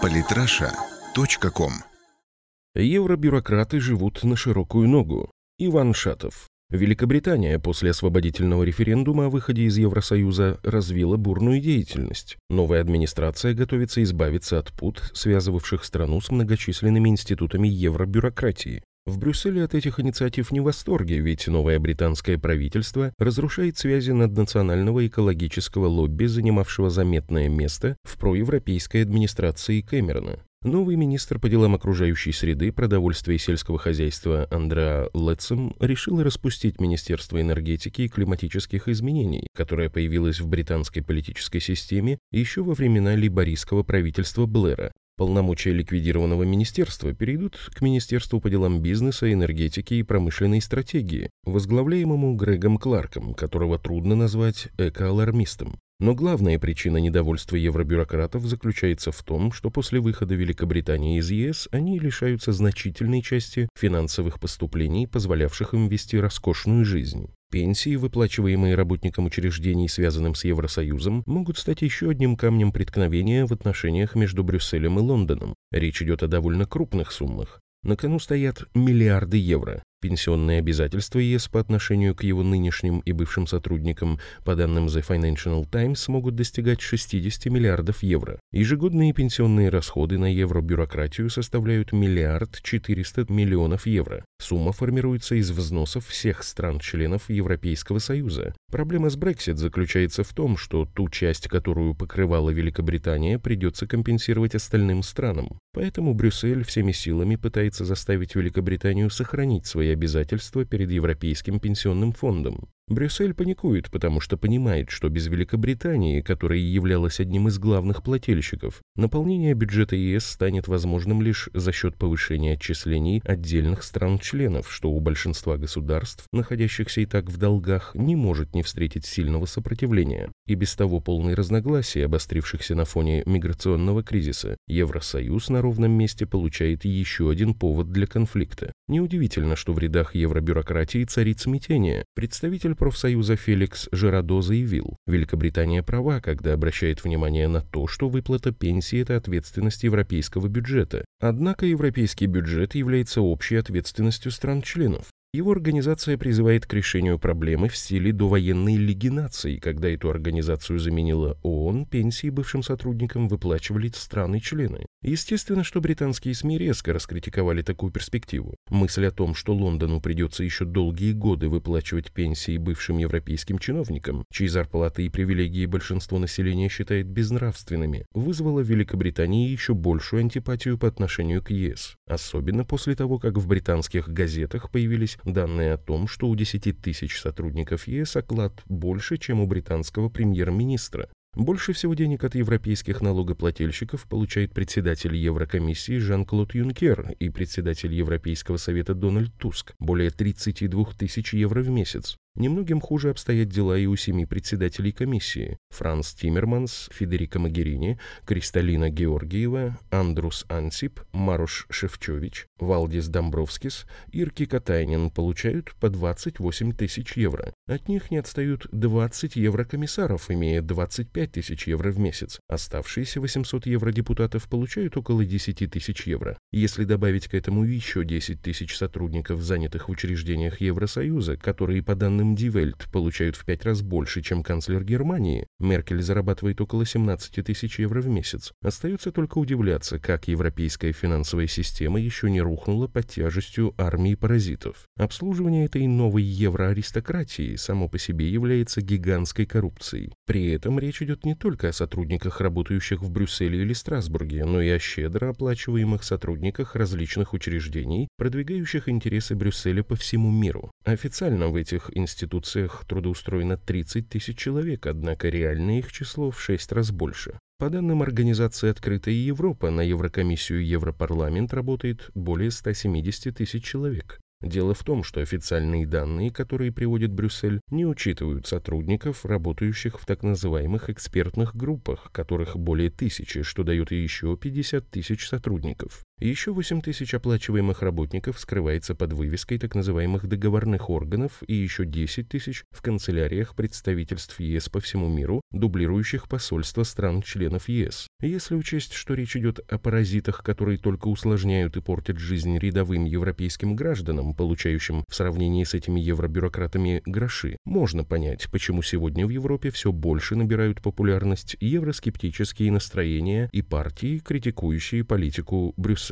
Политраша.ком Евробюрократы живут на широкую ногу. Иван Шатов. Великобритания после освободительного референдума о выходе из Евросоюза развила бурную деятельность. Новая администрация готовится избавиться от пут, связывавших страну с многочисленными институтами евробюрократии. В Брюсселе от этих инициатив не в восторге, ведь новое британское правительство разрушает связи наднационального экологического лобби, занимавшего заметное место в проевропейской администрации Кэмерона. Новый министр по делам окружающей среды, продовольствия и сельского хозяйства Андреа Летцем решил распустить Министерство энергетики и климатических изменений, которое появилось в британской политической системе еще во времена либорийского правительства Блэра, Полномочия ликвидированного министерства перейдут к Министерству по делам бизнеса, энергетики и промышленной стратегии, возглавляемому Грегом Кларком, которого трудно назвать экоалармистом. Но главная причина недовольства евробюрократов заключается в том, что после выхода Великобритании из ЕС они лишаются значительной части финансовых поступлений, позволявших им вести роскошную жизнь. Пенсии, выплачиваемые работникам учреждений, связанным с Евросоюзом, могут стать еще одним камнем преткновения в отношениях между Брюсселем и Лондоном. Речь идет о довольно крупных суммах. На кону стоят миллиарды евро. Пенсионные обязательства ЕС по отношению к его нынешним и бывшим сотрудникам, по данным The Financial Times, могут достигать 60 миллиардов евро. Ежегодные пенсионные расходы на евробюрократию составляют миллиард 400 миллионов евро. Сумма формируется из взносов всех стран-членов Европейского Союза. Проблема с Brexit заключается в том, что ту часть, которую покрывала Великобритания, придется компенсировать остальным странам. Поэтому Брюссель всеми силами пытается заставить Великобританию сохранить свои обязательства перед Европейским пенсионным фондом. Брюссель паникует, потому что понимает, что без Великобритании, которая являлась одним из главных плательщиков, наполнение бюджета ЕС станет возможным лишь за счет повышения отчислений отдельных стран-членов, что у большинства государств, находящихся и так в долгах, не может не встретить сильного сопротивления. И без того полной разногласий, обострившихся на фоне миграционного кризиса, Евросоюз на ровном месте получает еще один повод для конфликта. Неудивительно, что в рядах евробюрократии царит смятение. Представитель профсоюза Феликс Жирадо заявил, Великобритания права, когда обращает внимание на то, что выплата пенсии – это ответственность европейского бюджета. Однако европейский бюджет является общей ответственностью стран-членов. Его организация призывает к решению проблемы в стиле довоенной лиги наций, когда эту организацию заменила ООН, пенсии бывшим сотрудникам выплачивали страны-члены. Естественно, что британские СМИ резко раскритиковали такую перспективу. Мысль о том, что Лондону придется еще долгие годы выплачивать пенсии бывшим европейским чиновникам, чьи зарплаты и привилегии большинство населения считает безнравственными, вызвала в Великобритании еще большую антипатию по отношению к ЕС. Особенно после того, как в британских газетах появились данные о том, что у 10 тысяч сотрудников ЕС оклад больше, чем у британского премьер-министра. Больше всего денег от европейских налогоплательщиков получает председатель Еврокомиссии Жан-Клод Юнкер и председатель Европейского совета Дональд Туск – более 32 тысяч евро в месяц. Немногим хуже обстоят дела и у семи председателей комиссии – Франс Тиммерманс, Федерико Магерини, Кристалина Георгиева, Андрус Ансип, Маруш Шевчович, Валдис Домбровскис, Ирки Катайнин получают по 28 тысяч евро. От них не отстают 20 еврокомиссаров, имея 25 тысяч евро в месяц. Оставшиеся 800 евродепутатов получают около 10 тысяч евро. Если добавить к этому еще 10 тысяч сотрудников, занятых в учреждениях Евросоюза, которые, по данным данным Die получают в пять раз больше, чем канцлер Германии. Меркель зарабатывает около 17 тысяч евро в месяц. Остается только удивляться, как европейская финансовая система еще не рухнула под тяжестью армии паразитов. Обслуживание этой новой евроаристократии само по себе является гигантской коррупцией. При этом речь идет не только о сотрудниках, работающих в Брюсселе или Страсбурге, но и о щедро оплачиваемых сотрудниках различных учреждений, продвигающих интересы Брюсселя по всему миру. Официально в этих институтах институциях трудоустроено 30 тысяч человек, однако реальное их число в 6 раз больше. По данным организации «Открытая Европа», на Еврокомиссию Европарламент работает более 170 тысяч человек. Дело в том, что официальные данные, которые приводит Брюссель, не учитывают сотрудников, работающих в так называемых экспертных группах, которых более тысячи, что дает еще 50 тысяч сотрудников. Еще 8 тысяч оплачиваемых работников скрывается под вывеской так называемых договорных органов и еще 10 тысяч в канцеляриях представительств ЕС по всему миру, дублирующих посольства стран-членов ЕС. Если учесть, что речь идет о паразитах, которые только усложняют и портят жизнь рядовым европейским гражданам, получающим в сравнении с этими евробюрократами гроши, можно понять, почему сегодня в Европе все больше набирают популярность евроскептические настроения и партии, критикующие политику Брюсселя.